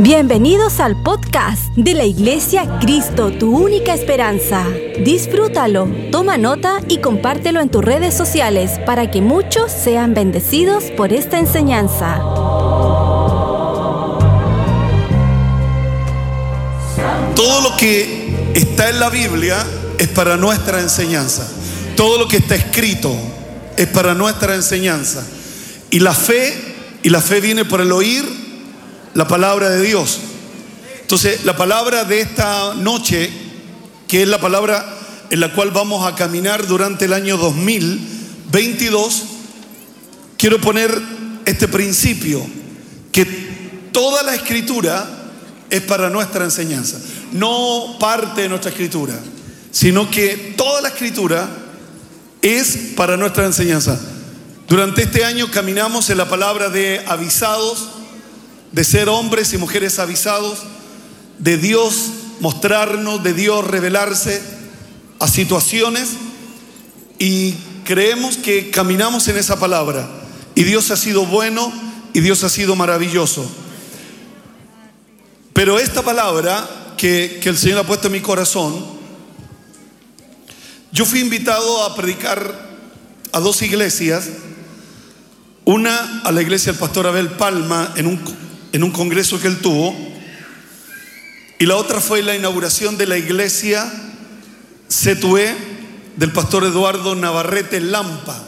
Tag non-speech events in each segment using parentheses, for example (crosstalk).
Bienvenidos al podcast de la Iglesia Cristo, tu única esperanza. Disfrútalo, toma nota y compártelo en tus redes sociales para que muchos sean bendecidos por esta enseñanza. Todo lo que está en la Biblia es para nuestra enseñanza. Todo lo que está escrito es para nuestra enseñanza. Y la fe, y la fe viene por el oír la palabra de Dios. Entonces, la palabra de esta noche, que es la palabra en la cual vamos a caminar durante el año 2022, quiero poner este principio, que toda la escritura es para nuestra enseñanza, no parte de nuestra escritura, sino que toda la escritura es para nuestra enseñanza. Durante este año caminamos en la palabra de avisados, de ser hombres y mujeres avisados, de Dios mostrarnos, de Dios revelarse a situaciones y creemos que caminamos en esa palabra y Dios ha sido bueno y Dios ha sido maravilloso. Pero esta palabra que, que el Señor ha puesto en mi corazón, yo fui invitado a predicar a dos iglesias, una a la iglesia del pastor Abel Palma en un en un congreso que él tuvo, y la otra fue la inauguración de la iglesia Cetué del pastor Eduardo Navarrete Lampa.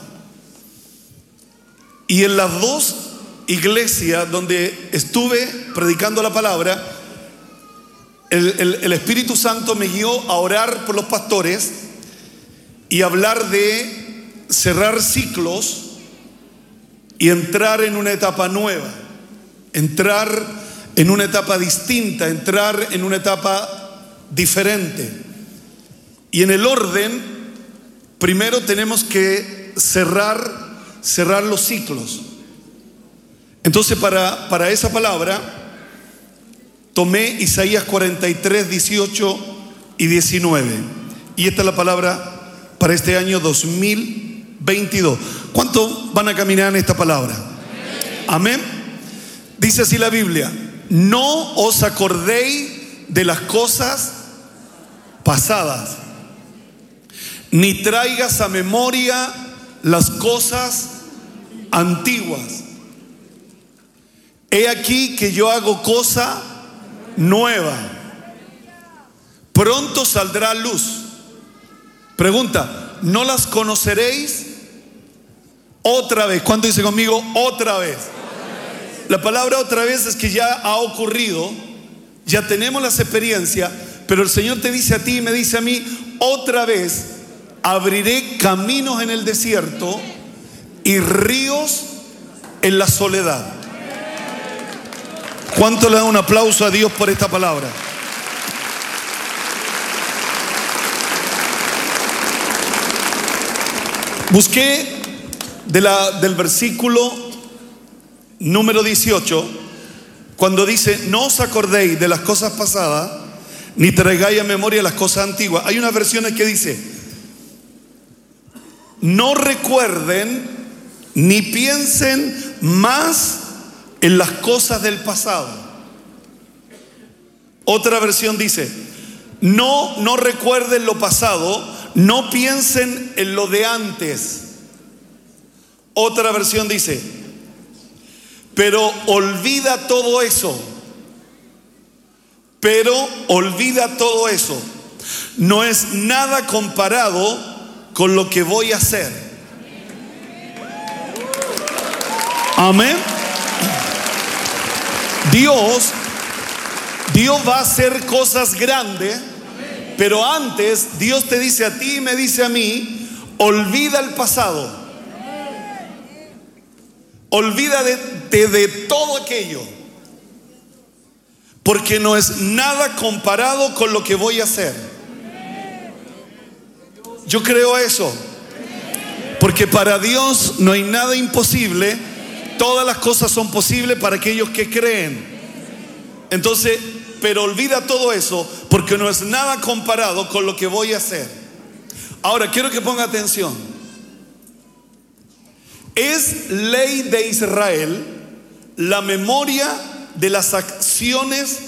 Y en las dos iglesias donde estuve predicando la palabra, el, el, Espíritu Santo me guió a orar por los pastores y hablar de cerrar ciclos y entrar en una etapa nueva entrar en una etapa distinta, entrar en una etapa diferente. Y en el orden, primero tenemos que cerrar, cerrar los ciclos. Entonces, para, para esa palabra, tomé Isaías 43, 18 y 19. Y esta es la palabra para este año 2022. ¿Cuánto van a caminar en esta palabra? Amén. Dice así la Biblia, no os acordéis de las cosas pasadas, ni traigas a memoria las cosas antiguas. He aquí que yo hago cosa nueva. Pronto saldrá luz. Pregunta, ¿no las conoceréis otra vez? ¿Cuánto dice conmigo? Otra vez. La palabra otra vez es que ya ha ocurrido, ya tenemos las experiencias, pero el Señor te dice a ti y me dice a mí, otra vez abriré caminos en el desierto y ríos en la soledad. ¿Cuánto le da un aplauso a Dios por esta palabra? Busqué del versículo número 18, cuando dice, no os acordéis de las cosas pasadas, ni traigáis a memoria las cosas antiguas. Hay unas versiones que dice, no recuerden ni piensen más en las cosas del pasado. Otra versión dice, no, no recuerden lo pasado, no piensen en lo de antes. Otra versión dice, pero olvida todo eso. Pero olvida todo eso. No es nada comparado con lo que voy a hacer. Amén. Dios, Dios va a hacer cosas grandes, pero antes Dios te dice a ti y me dice a mí, olvida el pasado. Olvídate de todo aquello. Porque no es nada comparado con lo que voy a hacer. Yo creo eso. Porque para Dios no hay nada imposible. Todas las cosas son posibles para aquellos que creen. Entonces, pero olvida todo eso porque no es nada comparado con lo que voy a hacer. Ahora, quiero que ponga atención. Es ley de Israel la memoria de las acciones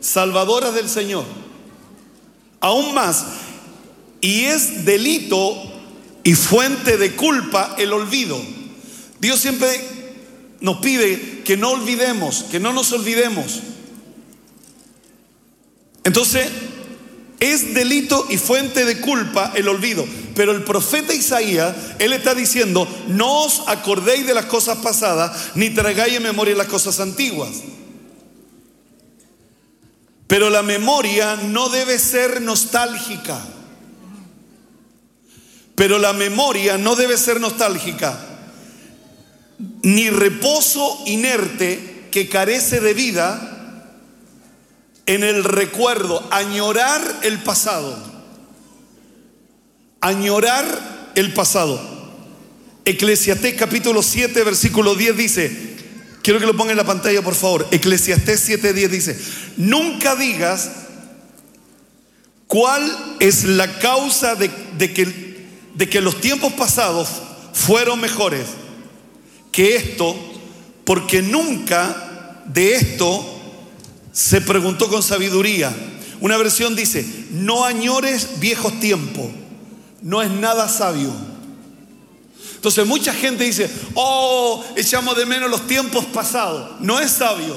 salvadoras del Señor. Aún más, y es delito y fuente de culpa el olvido. Dios siempre nos pide que no olvidemos, que no nos olvidemos. Entonces, es delito y fuente de culpa el olvido. Pero el profeta Isaías, él está diciendo, no os acordéis de las cosas pasadas, ni traigáis en memoria las cosas antiguas. Pero la memoria no debe ser nostálgica. Pero la memoria no debe ser nostálgica, ni reposo inerte que carece de vida en el recuerdo, añorar el pasado. Añorar el pasado. Eclesiastés capítulo 7, versículo 10 dice, quiero que lo ponga en la pantalla por favor, Eclesiastés 7, 10 dice, nunca digas cuál es la causa de, que los tiempos pasados fueron mejores que esto, porque nunca de esto se preguntó con sabiduría. Una versión dice, no añores viejos tiempos, no es nada sabio. Entonces mucha gente dice, oh, echamos de menos los tiempos pasados. No es sabio,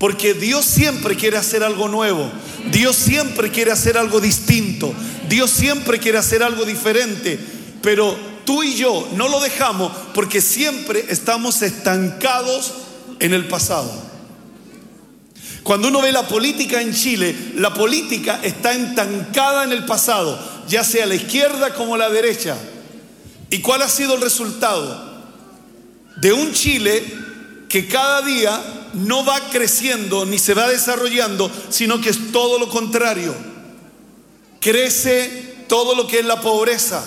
porque Dios siempre quiere hacer algo nuevo, Dios siempre quiere hacer algo distinto. Dios siempre quiere hacer algo diferente, pero tú y yo no lo dejamos porque siempre estamos estancados en el pasado. Cuando uno ve la política en Chile, la política está estancada en el pasado, ya sea la izquierda como la derecha. ¿Y cuál ha sido el resultado? De un Chile que cada día no va creciendo ni se va desarrollando, sino que es todo lo contrario crece todo lo que es la pobreza.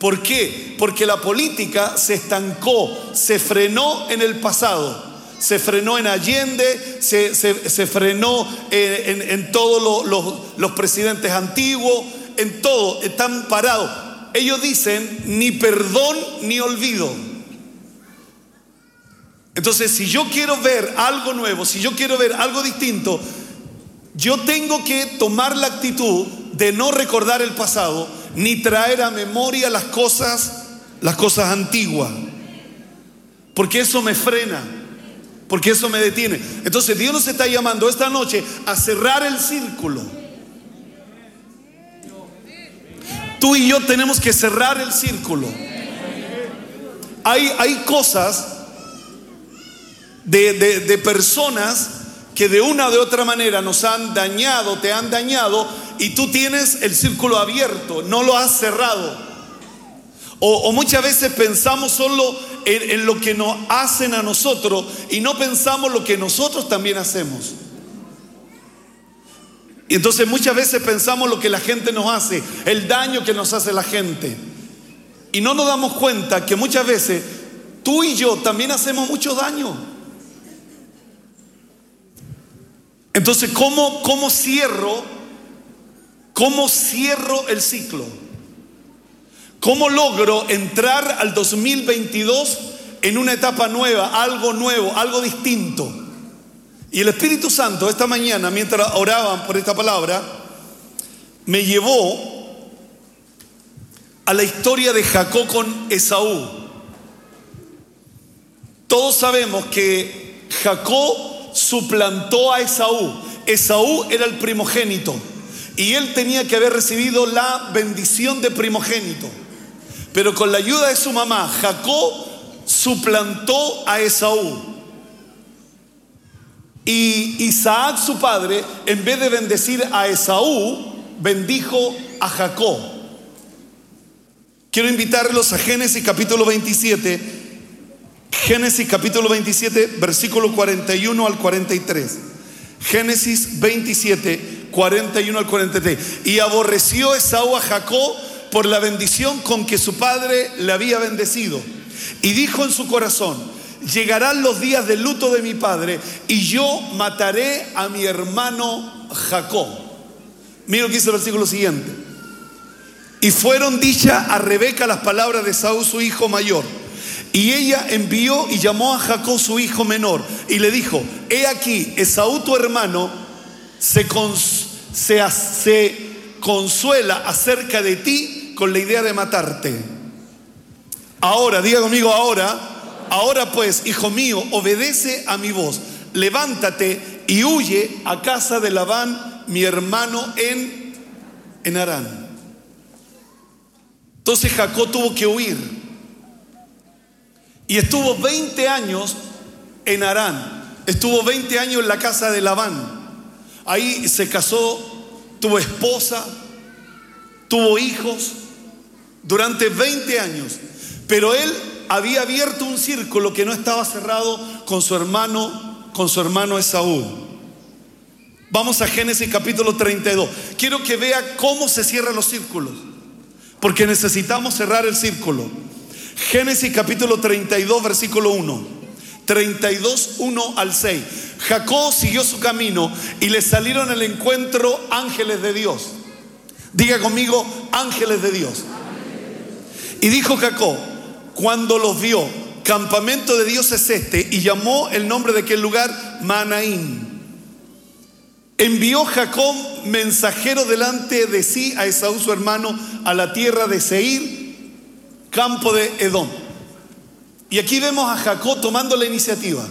¿Por qué? Porque la política se estancó, se frenó en el pasado. Se frenó en Allende, se, frenó en, todos los presidentes antiguos, en todo, están parados. Ellos dicen ni perdón ni olvido. Entonces, si yo quiero ver algo nuevo, si yo quiero ver algo distinto, yo tengo que tomar la actitud de no recordar el pasado ni traer a memoria las cosas, las cosas antiguas. Porque eso me frena, porque eso me detiene. Entonces Dios nos está llamando esta noche a cerrar el círculo. Tú y yo tenemos que cerrar el círculo. Hay, hay cosas de, de personas que de una o de otra manera nos han dañado, te han dañado, y tú tienes el círculo abierto, no lo has cerrado. O, muchas veces pensamos solo en, en lo que nos hacen a nosotros y no pensamos lo que nosotros también hacemos. Y entonces muchas veces pensamos lo que la gente nos hace, el daño que nos hace la gente. Y no nos damos cuenta que muchas veces tú y yo también hacemos mucho daño. Entonces, ¿cómo, cómo cierro? ¿Cómo cierro el ciclo? ¿Cómo logro entrar al 2022 en una etapa nueva, algo nuevo, algo distinto? Y el Espíritu Santo esta mañana, mientras oraban por esta palabra, me llevó a la historia de Jacob con Esaú. Todos sabemos que Jacob suplantó a Esaú. Esaú era el primogénito y él tenía que haber recibido la bendición de primogénito. Pero con la ayuda de su mamá, Jacob suplantó a Esaú. Y Isaac, su padre, en vez de bendecir a Esaú, bendijo a Jacob. Quiero invitarlos a Génesis capítulo 27 Génesis capítulo 27, versículo 41 al 43. Génesis 27, 41 al 43. Y aborreció Esaú a Jacob por la bendición con que su padre le había bendecido. Y dijo en su corazón, llegarán los días de luto de mi padre y yo mataré a mi hermano Jacob. Mira lo que dice el versículo siguiente. Y fueron dichas a Rebeca las palabras de Saúl, su hijo mayor. Y ella envió y llamó a Jacob su hijo menor y le dijo, he aquí, Esaú tu hermano se, consuela acerca de ti con la idea de matarte. Ahora, diga conmigo ahora, ahora pues, hijo mío, obedece a mi voz, levántate y huye a casa de Labán, mi hermano, en, en Arán. Entonces Jacob tuvo que huir. Y estuvo 20 años en Arán. Estuvo 20 años en la casa de Labán. Ahí se casó, tuvo esposa, tuvo hijos durante 20 años. Pero él había abierto un círculo que no estaba cerrado con su hermano, con su hermano Esaú. Vamos a Génesis capítulo 32. Quiero que vea cómo se cierran los círculos, porque necesitamos cerrar el círculo. Génesis capítulo 32, versículo 1. 32, 1 al 6. Jacob siguió su camino y le salieron al encuentro ángeles de Dios. Diga conmigo, ángeles de Dios. Y dijo Jacob, cuando los vio, campamento de Dios es este, y llamó el nombre de aquel lugar Manaín. Envió Jacob mensajero delante de sí a Esaú su hermano a la tierra de Seir campo de Edom. Y aquí vemos a Jacob tomando la iniciativa.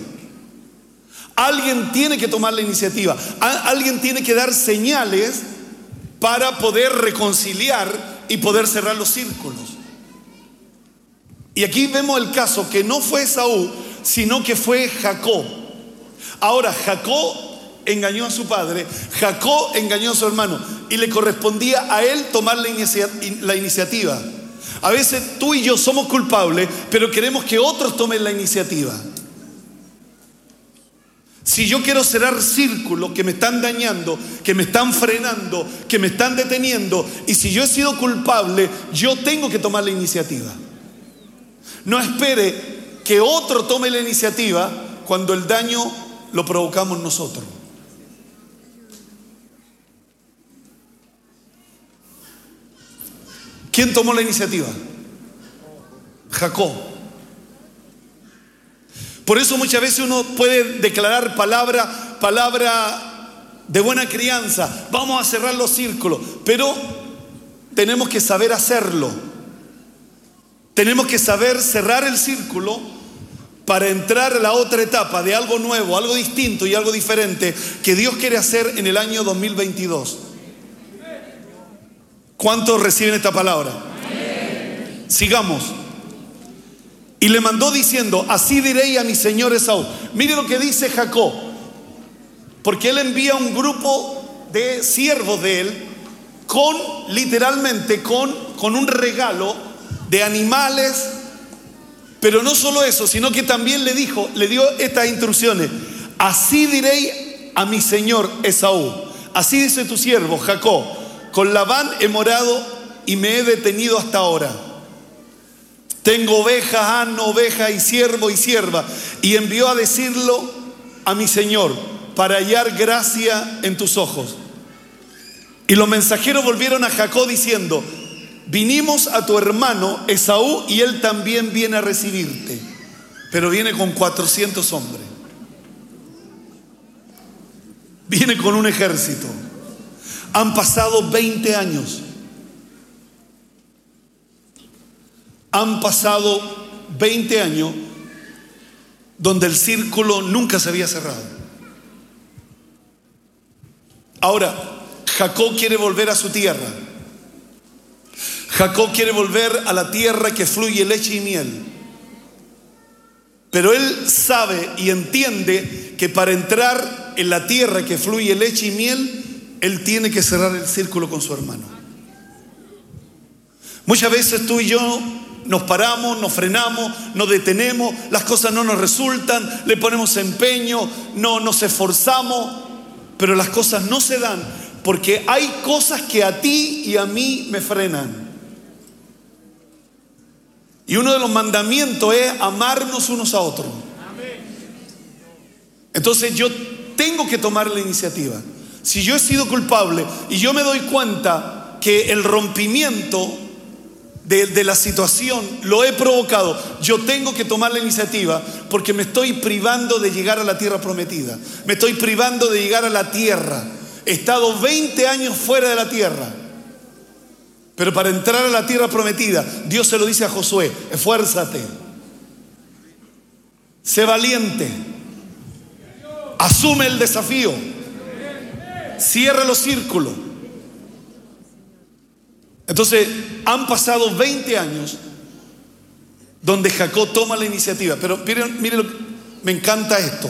Alguien tiene que tomar la iniciativa. Alguien tiene que dar señales para poder reconciliar y poder cerrar los círculos. Y aquí vemos el caso que no fue Saúl, sino que fue Jacob. Ahora, Jacob engañó a su padre, Jacob engañó a su hermano y le correspondía a él tomar la, la iniciativa. A veces tú y yo somos culpables, pero queremos que otros tomen la iniciativa. Si yo quiero cerrar círculos que me están dañando, que me están frenando, que me están deteniendo, y si yo he sido culpable, yo tengo que tomar la iniciativa. No espere que otro tome la iniciativa cuando el daño lo provocamos nosotros. ¿Quién tomó la iniciativa? Jacob. Por eso muchas veces uno puede declarar palabra, palabra de buena crianza. Vamos a cerrar los círculos, pero tenemos que saber hacerlo. Tenemos que saber cerrar el círculo para entrar a la otra etapa de algo nuevo, algo distinto y algo diferente que Dios quiere hacer en el año 2022. ¿Cuántos reciben esta palabra? Sigamos. Y le mandó diciendo, así diré a mi señor Esaú. Mire lo que dice Jacob, porque él envía un grupo de siervos de él con, literalmente, con, con un regalo de animales, pero no solo eso, sino que también le dijo, le dio estas instrucciones, así diré a mi señor Esaú, así dice tu siervo Jacob con Labán he morado y me he detenido hasta ahora. Tengo ovejas, ano, oveja y siervo y sierva. Y envió a decirlo a mi Señor para hallar gracia en tus ojos. Y los mensajeros volvieron a Jacob diciendo, vinimos a tu hermano Esaú y él también viene a recibirte, pero viene con 400 hombres. Viene con un ejército. Han pasado 20 años. Han pasado 20 años donde el círculo nunca se había cerrado. Ahora, Jacob quiere volver a su tierra. Jacob quiere volver a la tierra que fluye leche y miel. Pero él sabe y entiende que para entrar en la tierra que fluye leche y miel, él tiene que cerrar el círculo con su hermano. Muchas veces tú y yo nos paramos, nos frenamos, nos detenemos, las cosas no nos resultan, le ponemos empeño, no nos esforzamos, pero las cosas no se dan porque hay cosas que a ti y a mí me frenan. Y uno de los mandamientos es amarnos unos a otros. Entonces yo tengo que tomar la iniciativa. Si yo he sido culpable y yo me doy cuenta que el rompimiento de, la situación, lo he provocado. Yo tengo que tomar la iniciativa porque me estoy privando de llegar a la tierra prometida. Me estoy privando de llegar a la tierra. He estado 20 años fuera de la tierra. Pero para entrar a la tierra prometida, Dios se lo dice a Josué, esfuérzate, sé valiente, asume el desafío, cierra los círculos. Entonces, han pasado 20 años donde Jacob toma la iniciativa. Pero miren, miren me encanta esto.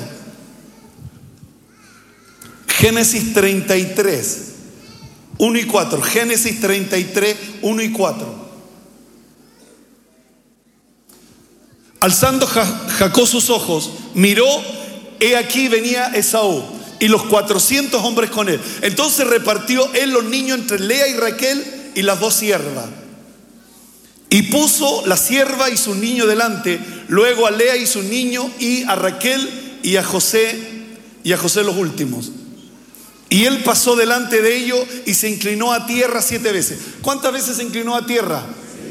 Génesis 33. 1 y 4. Génesis 33, 1 y 4. Alzando Jacob sus ojos, miró, he aquí venía Esaú y los 400 hombres con él. Entonces repartió él los niños entre Lea y Raquel y las dos siervas. Y puso la sierva y su niño delante, luego a Lea y su niño y a Raquel y a José y a José los últimos. Y él pasó delante de ellos y se inclinó a tierra siete veces. ¿Cuántas veces se inclinó a tierra?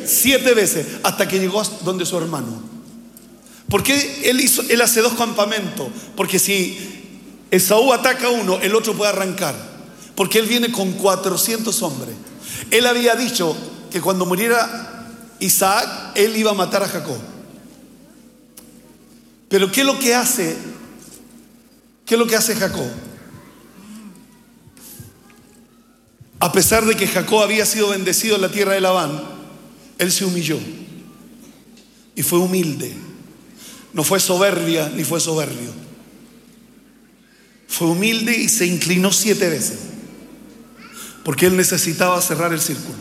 Siete veces, hasta que llegó donde su hermano. ¿Por qué él, hizo, él hace dos campamentos? Porque si Esaú ataca a uno, el otro puede arrancar. Porque él viene con 400 hombres. Él había dicho que cuando muriera Isaac, él iba a matar a Jacob. Pero ¿qué es lo que hace? ¿Qué es lo que hace Jacob? A pesar de que Jacob había sido bendecido en la tierra de Labán, él se humilló y fue humilde. No fue soberbia ni fue soberbio. Fue humilde y se inclinó siete veces porque él necesitaba cerrar el círculo.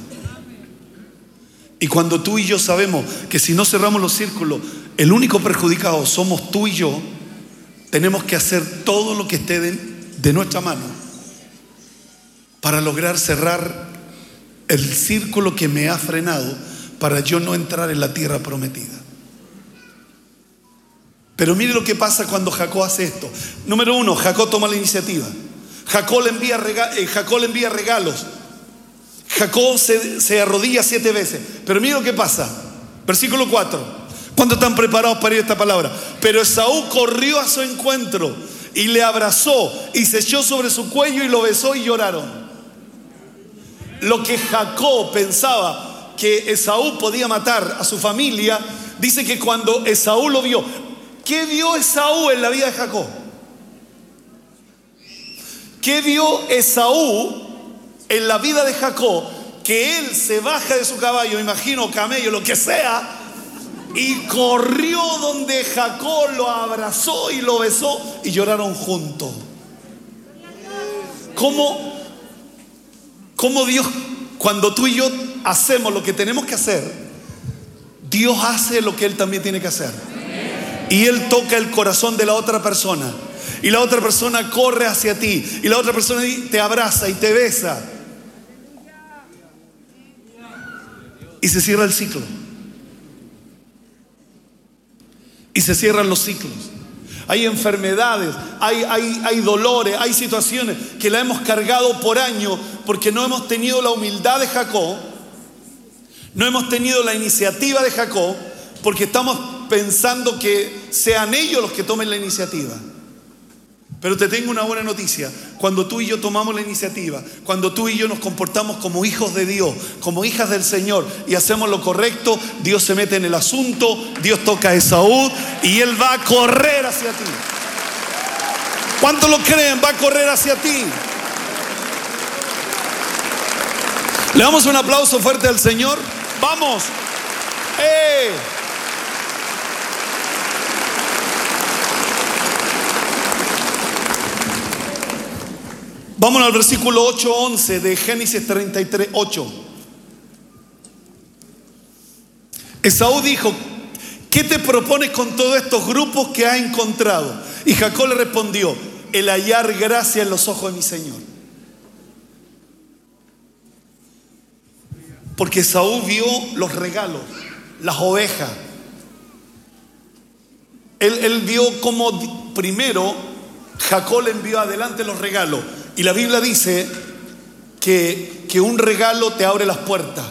Y cuando tú y yo sabemos que si no cerramos los círculos, el único perjudicado somos tú y yo, tenemos que hacer todo lo que esté de, nuestra mano para lograr cerrar el círculo que me ha frenado para yo no entrar en la tierra prometida. Pero mire lo que pasa cuando Jacob hace esto. Número uno, Jacob toma la iniciativa. Jacob le envía, eh, regalos. Jacob se, arrodilla siete veces. Pero mire lo que pasa. Versículo 4. ¿Cuántos están preparados para ir esta palabra? Pero Esaú corrió a su encuentro y le abrazó y se echó sobre su cuello y lo besó y lloraron lo que Jacob pensaba que Esaú podía matar a su familia, dice que cuando Esaú lo vio, ¿qué vio Esaú en la vida de Jacob? ¿Qué vio Esaú en la vida de Jacob? Que él se baja de su caballo, imagino camello, lo que sea, y corrió donde Jacob lo abrazó y lo besó y lloraron juntos. ¿Cómo Cómo Dios, cuando tú y yo hacemos lo que tenemos que hacer, Dios hace lo que Él también tiene que hacer. Y Él toca el corazón de la otra persona. Y la otra persona corre hacia ti. Y la otra persona te abraza y te besa. Y se cierra el ciclo. Y se cierran los ciclos hay enfermedades, hay, hay, hay dolores, hay situaciones que la hemos cargado por años porque no hemos tenido la humildad de Jacob, no hemos tenido la iniciativa de Jacob, porque estamos pensando que sean ellos los que tomen la iniciativa. Pero te tengo una buena noticia. Cuando tú y yo tomamos la iniciativa, cuando tú y yo nos comportamos como hijos de Dios, como hijas del Señor y hacemos lo correcto, Dios se mete en el asunto, Dios toca a Esaú y Él va a correr hacia ti. ¿Cuántos lo creen? Va a correr hacia ti. Le damos un aplauso fuerte al Señor. Vamos. ¡Eh! Vamos al versículo 8, 11 de Génesis 33, 8. Esaú dijo, ¿qué te propones con todos estos grupos que has encontrado? Y Jacob le respondió, el hallar gracia en los ojos de mi Señor. Porque Esaú vio los regalos, las ovejas. Él, vio como primero Jacob le envió adelante los regalos. Y la Biblia dice que, que un regalo te abre las puertas.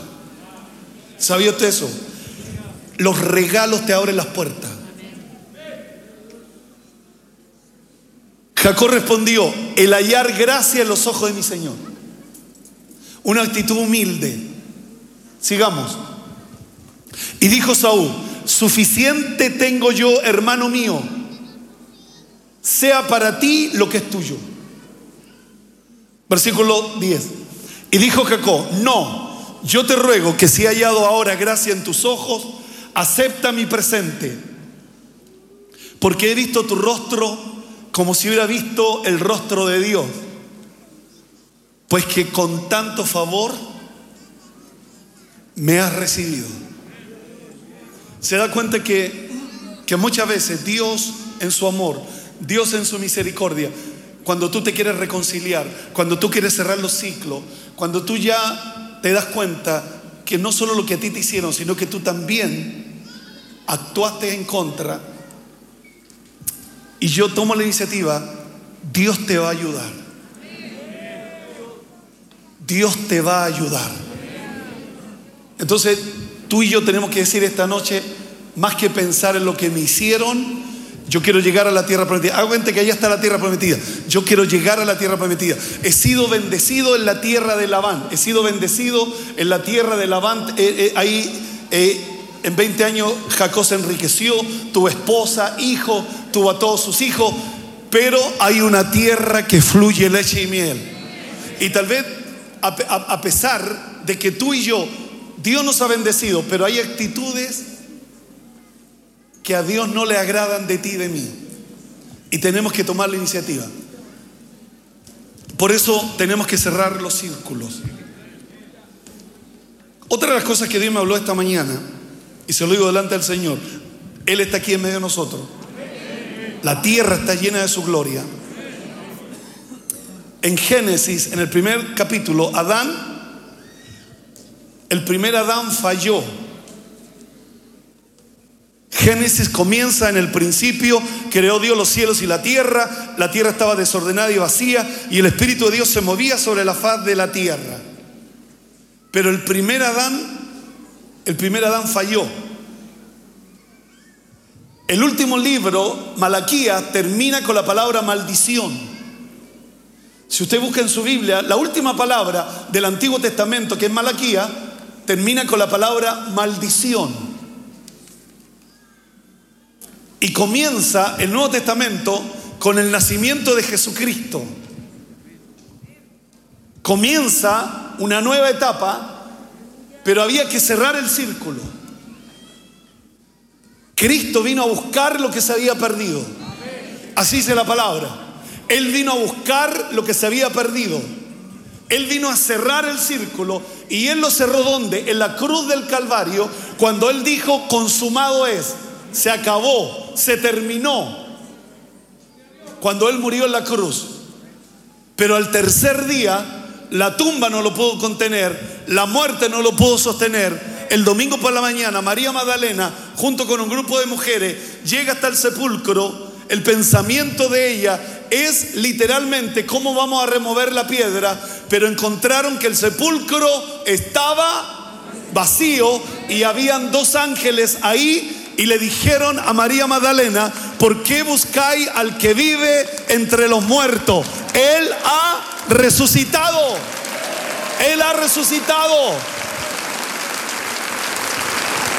¿Sabía usted eso? Los regalos te abren las puertas. Jacob respondió, el hallar gracia en los ojos de mi Señor. Una actitud humilde. Sigamos. Y dijo Saúl, suficiente tengo yo, hermano mío, sea para ti lo que es tuyo. Versículo 10. Y dijo Jacob, no, yo te ruego que si he hallado ahora gracia en tus ojos, acepta mi presente, porque he visto tu rostro como si hubiera visto el rostro de Dios, pues que con tanto favor me has recibido. Se da cuenta que, que muchas veces Dios en su amor, Dios en su misericordia, cuando tú te quieres reconciliar, cuando tú quieres cerrar los ciclos, cuando tú ya te das cuenta que no solo lo que a ti te hicieron, sino que tú también actuaste en contra, y yo tomo la iniciativa, Dios te va a ayudar. Dios te va a ayudar. Entonces, tú y yo tenemos que decir esta noche, más que pensar en lo que me hicieron, yo quiero llegar a la tierra prometida. Hago que allá está la tierra prometida. Yo quiero llegar a la tierra prometida. He sido bendecido en la tierra de Labán. He sido bendecido en la tierra de Labán. Eh, eh, ahí eh, en 20 años Jacob se enriqueció, tuvo esposa, hijo, tuvo a todos sus hijos. Pero hay una tierra que fluye leche y miel. Y tal vez a pesar de que tú y yo, Dios nos ha bendecido, pero hay actitudes que a Dios no le agradan de ti y de mí. Y tenemos que tomar la iniciativa. Por eso tenemos que cerrar los círculos. Otra de las cosas que Dios me habló esta mañana, y se lo digo delante del Señor, Él está aquí en medio de nosotros. La tierra está llena de su gloria. En Génesis, en el primer capítulo, Adán, el primer Adán falló Génesis comienza en el principio, creó Dios los cielos y la tierra, la tierra estaba desordenada y vacía y el Espíritu de Dios se movía sobre la faz de la tierra. Pero el primer Adán, el primer Adán falló. El último libro, Malaquía, termina con la palabra maldición. Si usted busca en su Biblia, la última palabra del Antiguo Testamento, que es Malaquía, termina con la palabra maldición. Y comienza el Nuevo Testamento con el nacimiento de Jesucristo. Comienza una nueva etapa, pero había que cerrar el círculo. Cristo vino a buscar lo que se había perdido. Así dice la palabra. Él vino a buscar lo que se había perdido. Él vino a cerrar el círculo y Él lo cerró donde? En la cruz del Calvario, cuando Él dijo, consumado es se acabó, se terminó. Cuando Él murió en la cruz. Pero al tercer día, la tumba no lo pudo contener, la muerte no lo pudo sostener. El domingo por la mañana, María Magdalena, junto con un grupo de mujeres, llega hasta el sepulcro. El pensamiento de ella es literalmente cómo vamos a remover la piedra, pero encontraron que el sepulcro estaba vacío y habían dos ángeles ahí y le dijeron a María Magdalena, ¿por qué buscáis al que vive entre los muertos? Él ha resucitado. Él ha resucitado.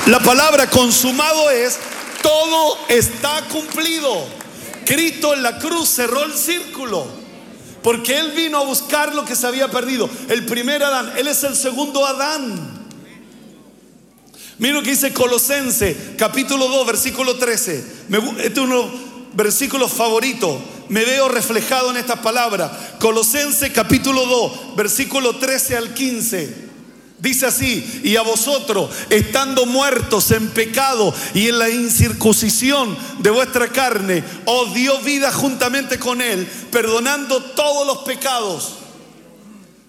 La palabra consumado es, todo está cumplido. Cristo en la cruz cerró el círculo. Porque Él vino a buscar lo que se había perdido. El primer Adán, Él es el segundo Adán. Mira lo que dice Colosense, capítulo 2, versículo 13. este es uno versículos favoritos. Me veo reflejado en estas palabras. Colosense, capítulo 2, versículo 13 al 15. Dice así, y a vosotros, estando muertos en pecado y en la incircuncisión de vuestra carne, os dio vida juntamente con Él, perdonando todos los pecados.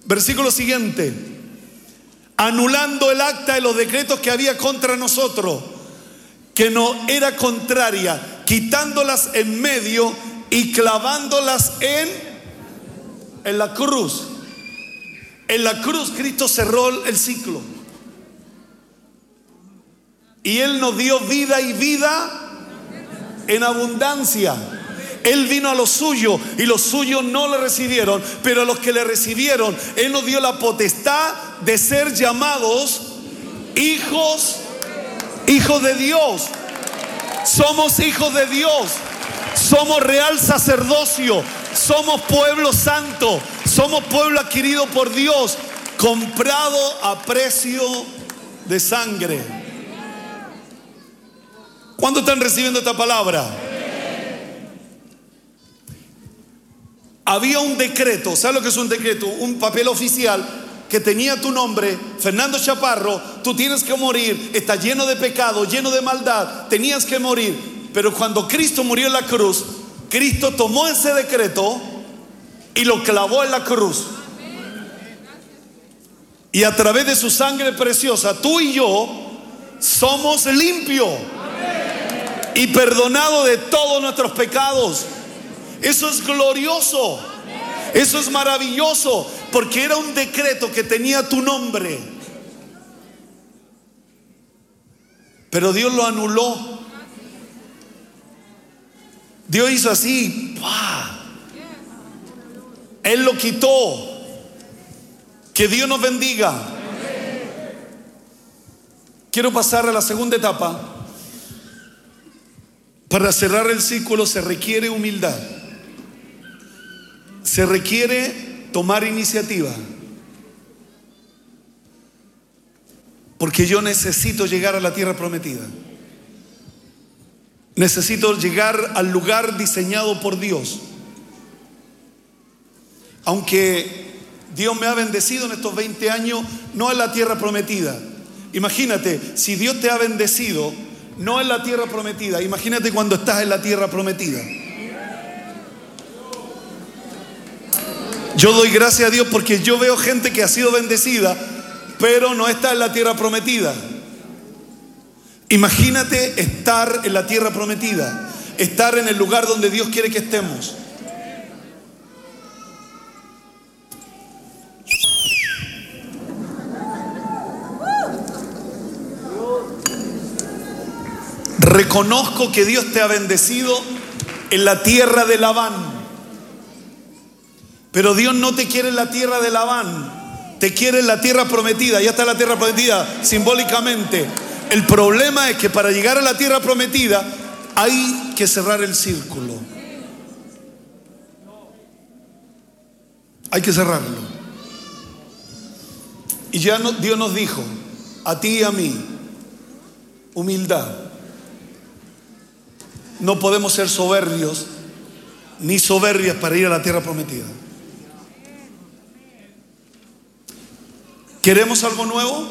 Versículo siguiente anulando el acta de los decretos que había contra nosotros, que no era contraria, quitándolas en medio y clavándolas en, en la cruz. En la cruz Cristo cerró el ciclo. Y Él nos dio vida y vida en abundancia. Él vino a lo suyo y los suyos no le recibieron, pero a los que le recibieron, Él nos dio la potestad de ser llamados hijos, hijos de Dios. Somos hijos de Dios. Somos real sacerdocio. Somos pueblo santo. Somos pueblo adquirido por Dios. Comprado a precio de sangre. ¿Cuándo están recibiendo esta palabra? Había un decreto, ¿sabes lo que es un decreto? Un papel oficial que tenía tu nombre, Fernando Chaparro, tú tienes que morir, está lleno de pecado, lleno de maldad, tenías que morir. Pero cuando Cristo murió en la cruz, Cristo tomó ese decreto y lo clavó en la cruz. Y a través de su sangre preciosa, tú y yo somos limpios y perdonados de todos nuestros pecados. Eso es glorioso. Eso es maravilloso porque era un decreto que tenía tu nombre. Pero Dios lo anuló. Dios hizo así. Él lo quitó. Que Dios nos bendiga. Quiero pasar a la segunda etapa. Para cerrar el círculo se requiere humildad. Se requiere tomar iniciativa. Porque yo necesito llegar a la tierra prometida. Necesito llegar al lugar diseñado por Dios. Aunque Dios me ha bendecido en estos 20 años, no en la tierra prometida. Imagínate, si Dios te ha bendecido, no en la tierra prometida, imagínate cuando estás en la tierra prometida. Yo doy gracias a Dios porque yo veo gente que ha sido bendecida, pero no está en la tierra prometida. Imagínate estar en la tierra prometida, estar en el lugar donde Dios quiere que estemos. Reconozco que Dios te ha bendecido en la tierra de Labán. Pero Dios no te quiere en la tierra de Labán. Te quiere en la tierra prometida. Ya está la tierra prometida simbólicamente. El problema es que para llegar a la tierra prometida hay que cerrar el círculo. Hay que cerrarlo. Y ya Dios nos dijo, a ti y a mí, humildad. No podemos ser soberbios ni soberbias para ir a la tierra prometida. ¿Queremos algo nuevo?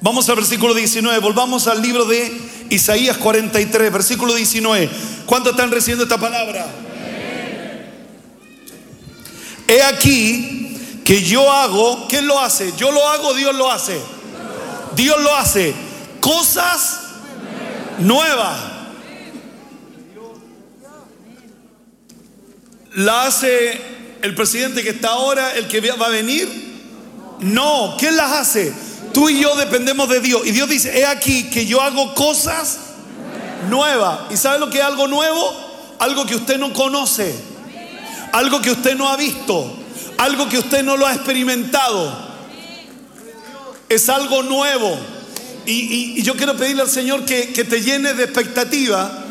Vamos al versículo 19, volvamos al libro de Isaías 43, versículo 19. ¿Cuántos están recibiendo esta palabra? He aquí que yo hago, ¿quién lo hace? Yo lo hago, Dios lo hace. Dios lo hace. Cosas nueva. ¿La hace el presidente que está ahora, el que va a venir? No, ¿quién las hace? Tú y yo dependemos de Dios. Y Dios dice, he aquí que yo hago cosas nuevas. ¿Y sabe lo que es algo nuevo? Algo que usted no conoce. Algo que usted no ha visto. Algo que usted no lo ha experimentado. Es algo nuevo. Y, yo quiero pedirle al Señor que, que te llene de expectativa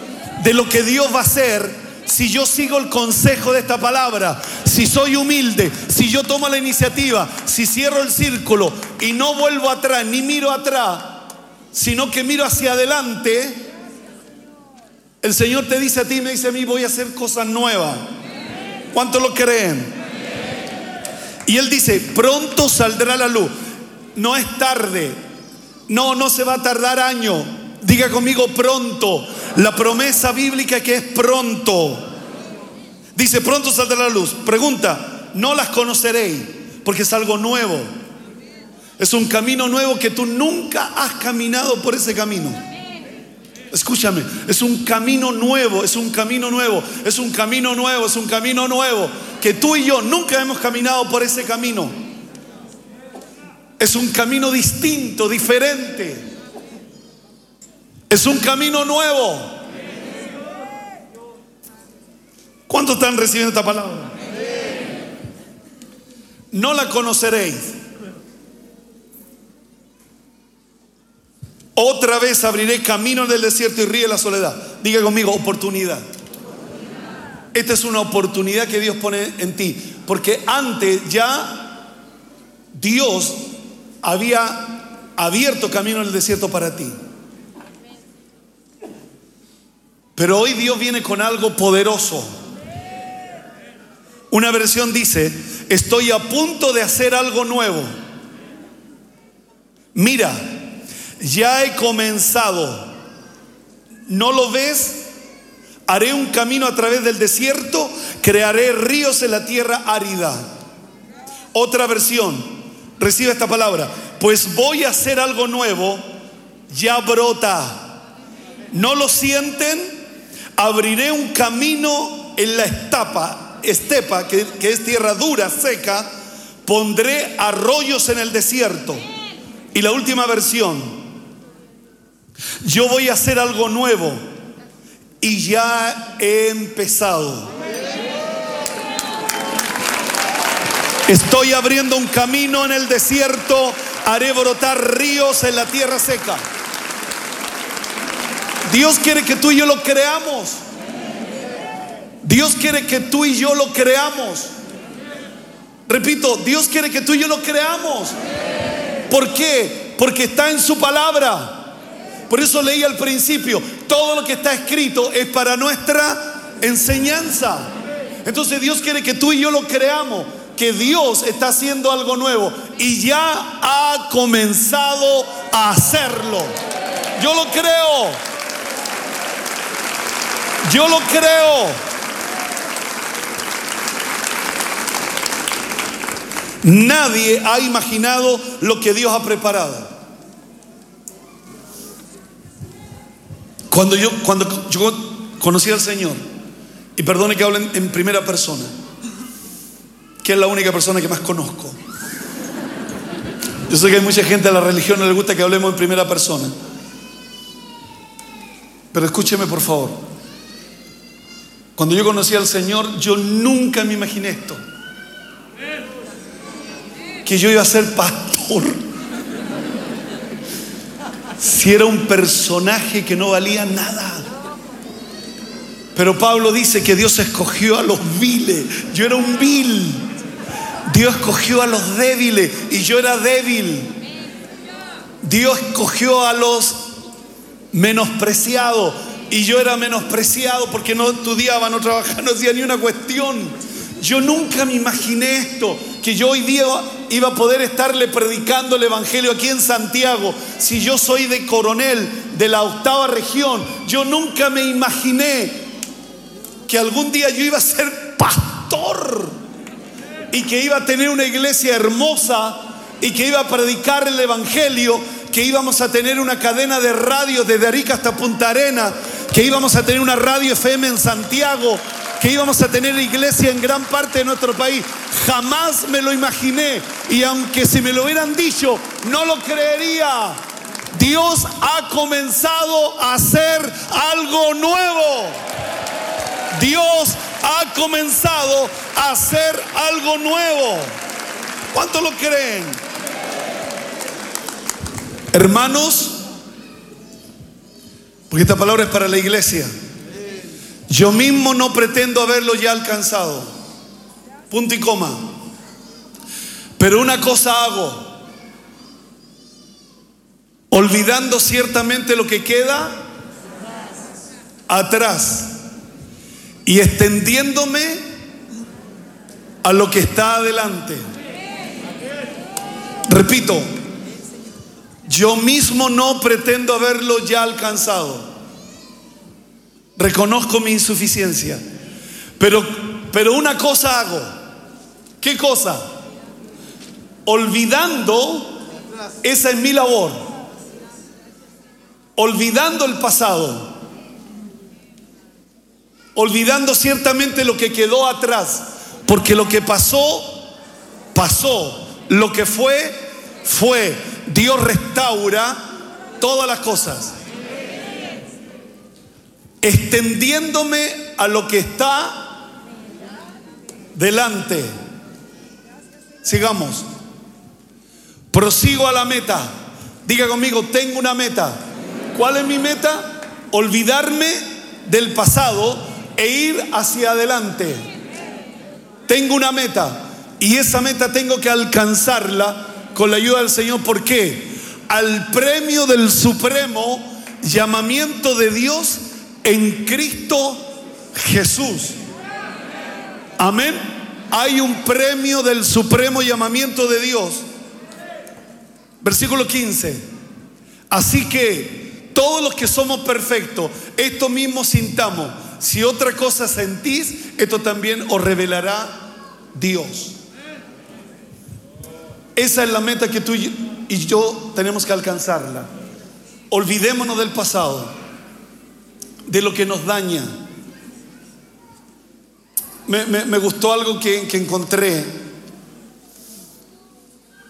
de lo que Dios va a hacer si yo sigo el consejo de esta palabra, si soy humilde, si yo tomo la iniciativa, si cierro el círculo y no vuelvo atrás, ni miro atrás, sino que miro hacia adelante, el Señor te dice a ti, me dice a mí, voy a hacer cosas nuevas. ¿Cuántos lo creen? Y Él dice, pronto saldrá la luz. No es tarde, no, no se va a tardar año. Diga conmigo pronto. La promesa bíblica que es pronto. Dice, pronto saldrá la luz. Pregunta, no las conoceréis porque es algo nuevo. Es un camino nuevo que tú nunca has caminado por ese camino. Escúchame, es un camino nuevo, es un camino nuevo, es un camino nuevo, es un camino nuevo, que tú y yo nunca hemos caminado por ese camino. es un camino distinto, diferente. Es un camino nuevo. ¿Cuántos están recibiendo esta palabra? No la conoceréis. Otra vez abriré camino en el desierto y ríe la soledad. Diga conmigo, oportunidad. Esta es una oportunidad que Dios pone en ti. Porque antes ya Dios había abierto camino en el desierto para ti. Pero hoy Dios viene con algo poderoso. Una versión dice, estoy a punto de hacer algo nuevo. Mira, ya he comenzado. ¿No lo ves? Haré un camino a través del desierto, crearé ríos en la tierra árida. Otra versión, recibe esta palabra, pues voy a hacer algo nuevo, ya brota. ¿No lo sienten? Abriré un camino en la estapa, estepa, que, que es tierra dura, seca, pondré arroyos en el desierto. Y la última versión, yo voy a hacer algo nuevo y ya he empezado. Estoy abriendo un camino en el desierto, haré brotar ríos en la tierra seca. Dios quiere que tú y yo lo creamos. Dios quiere que tú y yo lo creamos. Repito, Dios quiere que tú y yo lo creamos. ¿Por qué? Porque está en su palabra. Por eso leí al principio, todo lo que está escrito es para nuestra enseñanza. Entonces Dios quiere que tú y yo lo creamos, que Dios está haciendo algo nuevo y ya ha comenzado a hacerlo. Yo lo creo. Yo lo creo. Nadie ha imaginado lo que Dios ha preparado. Cuando yo, cuando yo conocí al Señor, y perdone que hable en primera persona, que es la única persona que más conozco. Yo sé que hay mucha gente a la religión no le gusta que hablemos en primera persona. Pero escúcheme por favor. Cuando yo conocí al Señor, yo nunca me imaginé esto. Que yo iba a ser pastor si era un personaje que no valía nada. Pero Pablo dice que Dios escogió a los viles. Yo era un vil. Dios escogió a los débiles y yo era débil. Dios escogió a los menospreciados y yo era menospreciado porque no estudiaba, no trabajaba, (laughs) no hacía ni una cuestión. Yo nunca me imaginé esto, que yo hoy día iba a poder estarle predicando el Evangelio aquí en Santiago. Si yo soy de coronel de la octava región, yo nunca me imaginé que algún día yo iba a ser pastor y que iba a tener una iglesia hermosa y que iba a predicar el Evangelio, que íbamos a tener una cadena de radio desde Arica hasta Punta Arena, que íbamos a tener una radio FM en Santiago, que íbamos a tener iglesia en gran parte de nuestro país. Jamás me lo imaginé y aunque si me lo hubieran dicho, no lo creería. Dios ha comenzado a hacer algo nuevo. Dios ha comenzado a hacer algo nuevo. ¿Cuánto lo creen? Hermanos, porque esta palabra es para la iglesia. Yo mismo no pretendo haberlo ya alcanzado. Punto y coma. Pero una cosa hago. Olvidando ciertamente lo que queda atrás y extendiéndome a lo que está adelante. Repito, yo mismo no pretendo haberlo ya alcanzado. Reconozco mi insuficiencia. Pero, pero una cosa hago. ¿Qué cosa? Olvidando, esa es mi labor. Olvidando el pasado. Olvidando ciertamente lo que quedó atrás. Porque lo que pasó, pasó. Lo que fue, fue. Dios restaura todas las cosas. Extendiéndome a lo que está delante. Sigamos. Prosigo a la meta. Diga conmigo, tengo una meta. ¿Cuál es mi meta? Olvidarme del pasado e ir hacia adelante. Tengo una meta y esa meta tengo que alcanzarla con la ayuda del Señor. ¿Por qué? Al premio del supremo llamamiento de Dios en Cristo Jesús. Amén. Hay un premio del supremo llamamiento de Dios. Versículo 15. Así que todos los que somos perfectos, esto mismo sintamos. Si otra cosa sentís, esto también os revelará Dios. Esa es la meta que tú y yo tenemos que alcanzarla. Olvidémonos del pasado, de lo que nos daña. Me, gustó algo que, que encontré,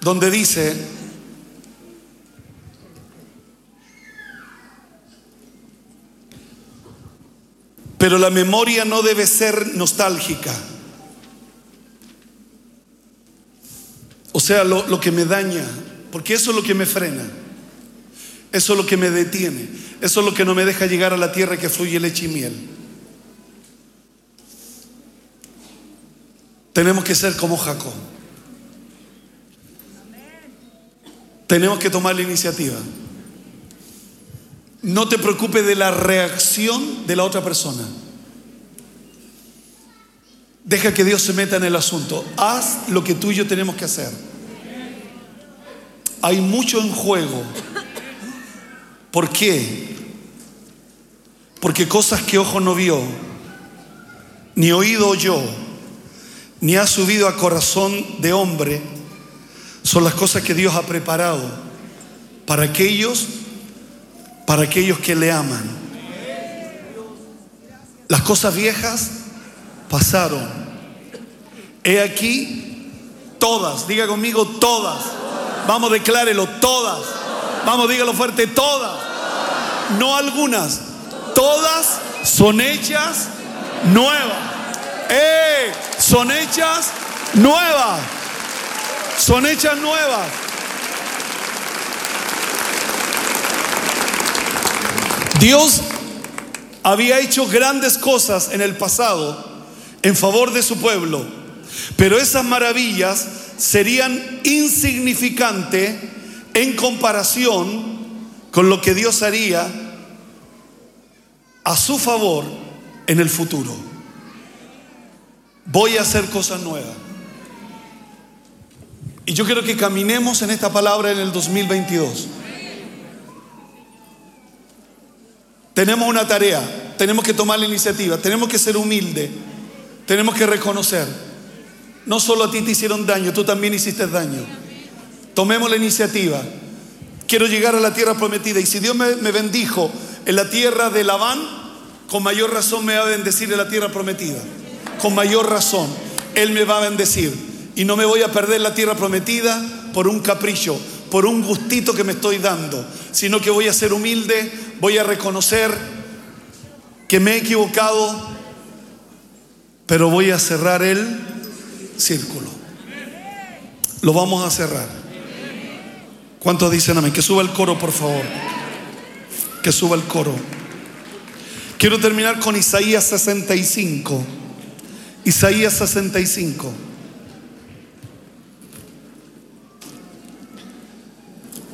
donde dice, pero la memoria no debe ser nostálgica. O sea, lo, que me daña, porque eso es lo que me frena, eso es lo que me detiene, eso es lo que no me deja llegar a la tierra que fluye leche y miel. Tenemos que ser como Jacob. Tenemos que tomar la iniciativa. No te preocupes de la reacción de la otra persona. Deja que Dios se meta en el asunto. Haz lo que tú y yo tenemos que hacer. Hay mucho en juego. ¿Por qué? Porque cosas que ojo no vio, ni oído oyó, ni ha subido a corazón de hombre, son las cosas que Dios ha preparado para aquellos, para aquellos que le aman. Las cosas viejas pasaron. He aquí todas, diga conmigo todas. Vamos, declárelo, todas. Vamos, dígalo fuerte, todas. No algunas, todas son hechas nuevas. ¡Eh! Son hechas nuevas. Son hechas nuevas. Dios había hecho grandes cosas en el pasado en favor de su pueblo. Pero esas maravillas serían insignificantes en comparación con lo que Dios haría a su favor en el futuro. Voy a hacer cosas nuevas. Y yo quiero que caminemos en esta palabra en el 2022. Tenemos una tarea, tenemos que tomar la iniciativa, tenemos que ser humildes. Tenemos que reconocer, no solo a ti te hicieron daño, tú también hiciste daño. Tomemos la iniciativa. Quiero llegar a la tierra prometida y si Dios me, bendijo en la tierra de Labán, con mayor razón me va a bendecir en la tierra prometida. Con mayor razón, Él me va a bendecir. Y no me voy a perder la tierra prometida por un capricho, por un gustito que me estoy dando, sino que voy a ser humilde, voy a reconocer que me he equivocado, pero voy a cerrar el círculo. Lo vamos a cerrar. ¿Cuántos dicen amén? Que suba el coro, por favor. Que suba el coro. Quiero terminar con Isaías 65. Isaías 65.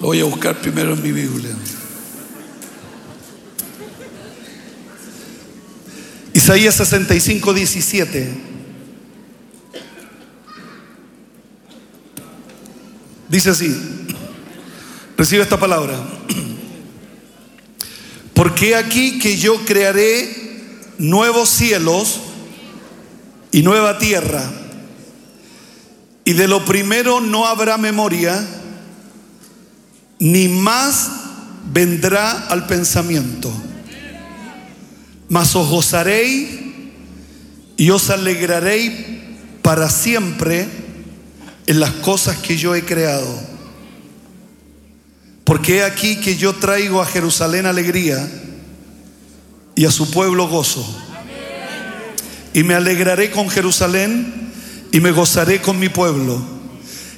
Lo voy a buscar primero en mi Biblia. Isaías 65, 17. Dice así, recibe esta palabra. Porque aquí que yo crearé nuevos cielos y nueva tierra, y de lo primero no habrá memoria, ni más vendrá al pensamiento mas os gozaréis y os alegraréis para siempre en las cosas que yo he creado. Porque he aquí que yo traigo a Jerusalén alegría y a su pueblo gozo. Y me alegraré con Jerusalén y me gozaré con mi pueblo.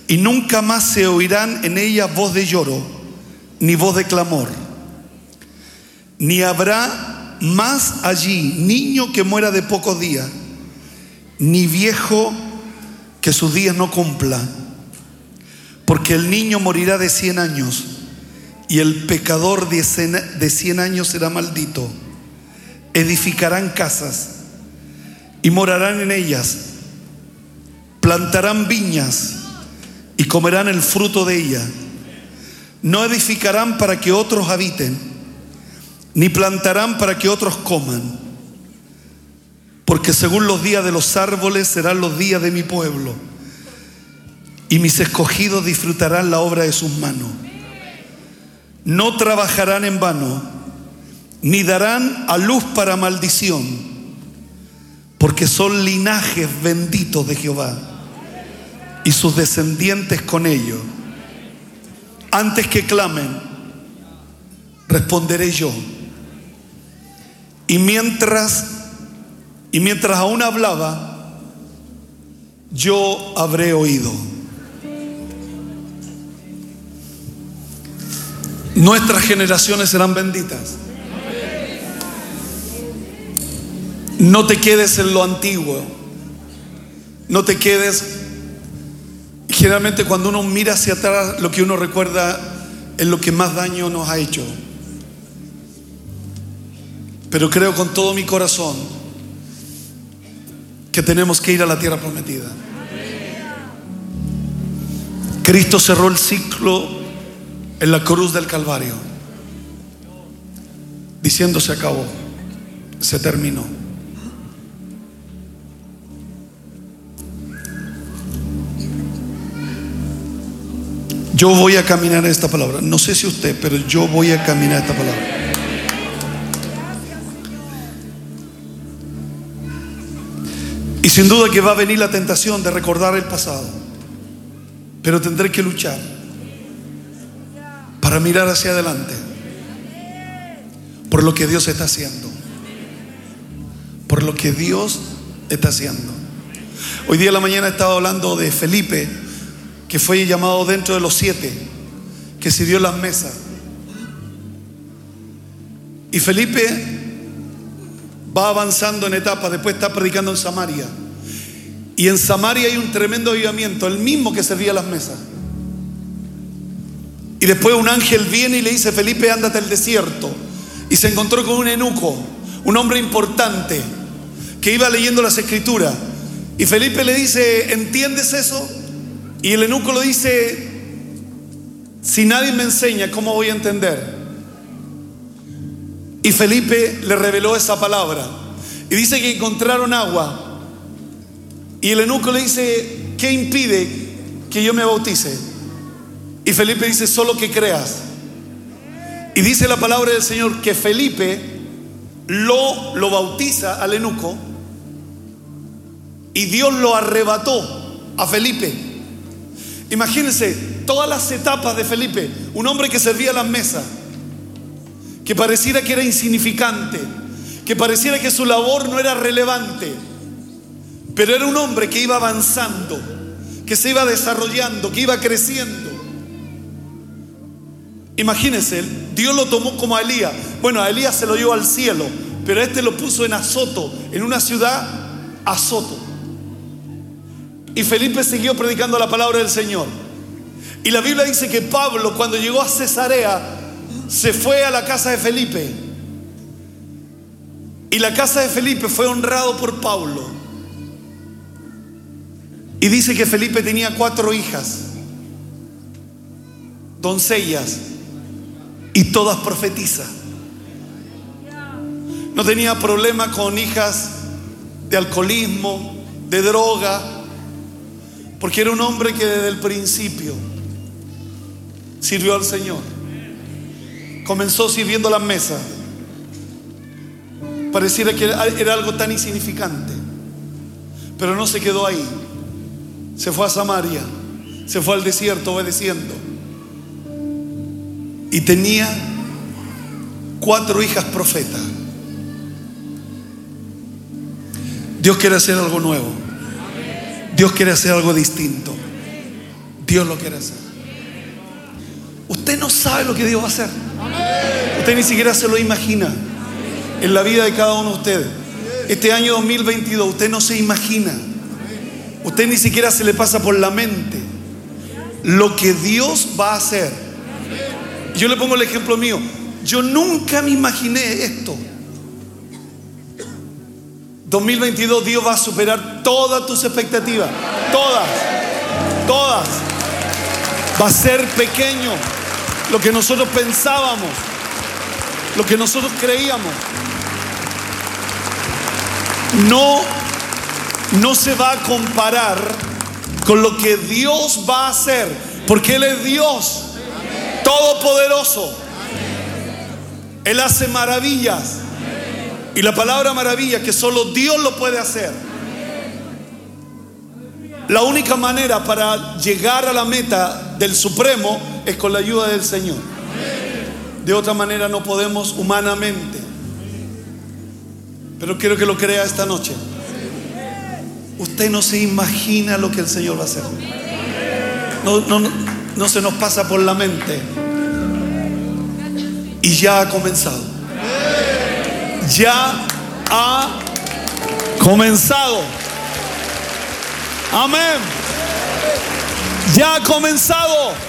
Y nunca más se oirán en ella voz de lloro, ni voz de clamor. Ni habrá más allí niño que muera de pocos días, ni viejo que sus días no cumpla. Porque el niño morirá de cien años y el pecador de cien años será maldito. Edificarán casas y morarán en ellas. Plantarán viñas y comerán el fruto de ellas. No edificarán para que otros habiten, ni plantarán para que otros coman. Porque según los días de los árboles serán los días de mi pueblo, y mis escogidos disfrutarán la obra de sus manos. No trabajarán en vano, ni darán a luz para maldición, porque son linajes benditos de Jehová y sus descendientes con ellos. Antes que clamen, responderé yo. Y mientras y mientras aún hablaba, yo habré oído. Nuestras generaciones serán benditas. No te quedes en lo antiguo. No te quedes. Generalmente cuando uno mira hacia atrás, lo que uno recuerda es lo que más daño nos ha hecho. Pero creo con todo mi corazón que tenemos que ir a la tierra prometida. Cristo cerró el ciclo en la cruz del Calvario, diciendo se acabó, se terminó. Yo voy a caminar esta palabra. No sé si usted, pero yo voy a caminar esta palabra. Y sin duda que va a venir la tentación de recordar el pasado. Pero tendré que luchar para mirar hacia adelante por lo que Dios está haciendo. Por lo que Dios está haciendo. Hoy día en la mañana estaba hablando de Felipe, que fue llamado dentro de los siete, que sirvió las mesas. Y Felipe va avanzando en etapas, después está predicando en Samaria. Y en Samaria hay un tremendo avivamiento, el mismo que servía las mesas. Y después un ángel viene y le dice, Felipe, ándate al desierto. Y se encontró con un eunuco, un hombre importante, que iba leyendo las escrituras. Y Felipe le dice, ¿entiendes eso? Y el eunuco le dice, si nadie me enseña, ¿cómo voy a entender? Y Felipe le reveló esa palabra. Y dice que encontraron agua. Y el eunuco le dice, ¿qué impide que yo me bautice? Y Felipe dice, solo que creas. Y dice la palabra del Señor que Felipe lo, lo bautiza al eunuco y Dios lo arrebató a Felipe. Imagínense todas las etapas de Felipe, un hombre que servía las mesas, que pareciera que era insignificante, que pareciera que su labor no era relevante, pero era un hombre que iba avanzando, que se iba desarrollando, que iba creciendo. Imagínense, Dios lo tomó como a Elías. Bueno, a Elías se lo llevó al cielo, pero a este lo puso en Azoto, en una ciudad Azoto. Y Felipe siguió predicando la palabra del Señor. Y la Biblia dice que Pablo, cuando llegó a Cesarea, se fue a la casa de Felipe. Y la casa de Felipe fue honrado por Pablo. Y dice que Felipe tenía cuatro hijas, doncellas, y todas profetizas. No tenía problema con hijas de alcoholismo, de droga, porque era un hombre que desde el principio sirvió al Señor. Comenzó sirviendo las mesas. Pareciera que era algo tan insignificante, pero no se quedó ahí. Se fue a Samaria, se fue al desierto obedeciendo. y tenía cuatro hijas profetas. Dios quiere hacer algo nuevo. Dios quiere hacer algo distinto. Dios lo quiere hacer. Usted no sabe lo que Dios va a hacer. Usted ni siquiera se lo imagina en la vida de cada uno de ustedes. Este año 2022 usted no se imagina. Usted ni siquiera se le pasa por la mente lo que Dios va a hacer. Yo le pongo el ejemplo mío. Yo nunca me imaginé esto. 2022 Dios va a superar todas tus expectativas. Todas. Todas. Va a ser pequeño lo que nosotros pensábamos. Lo que nosotros creíamos. No no se va a comparar con lo que Dios va a hacer, porque Él es Dios todopoderoso. Él hace maravillas. Y la palabra maravilla que solo Dios lo puede hacer. La única manera para llegar a la meta del Supremo es con la ayuda del Señor. De otra manera no podemos humanamente. Pero quiero que lo crea esta noche. Usted no se imagina lo que el Señor va a hacer. No, no, no se nos pasa por la mente. Y ya ha comenzado. Ya ha comenzado. Amén. Ya ha comenzado.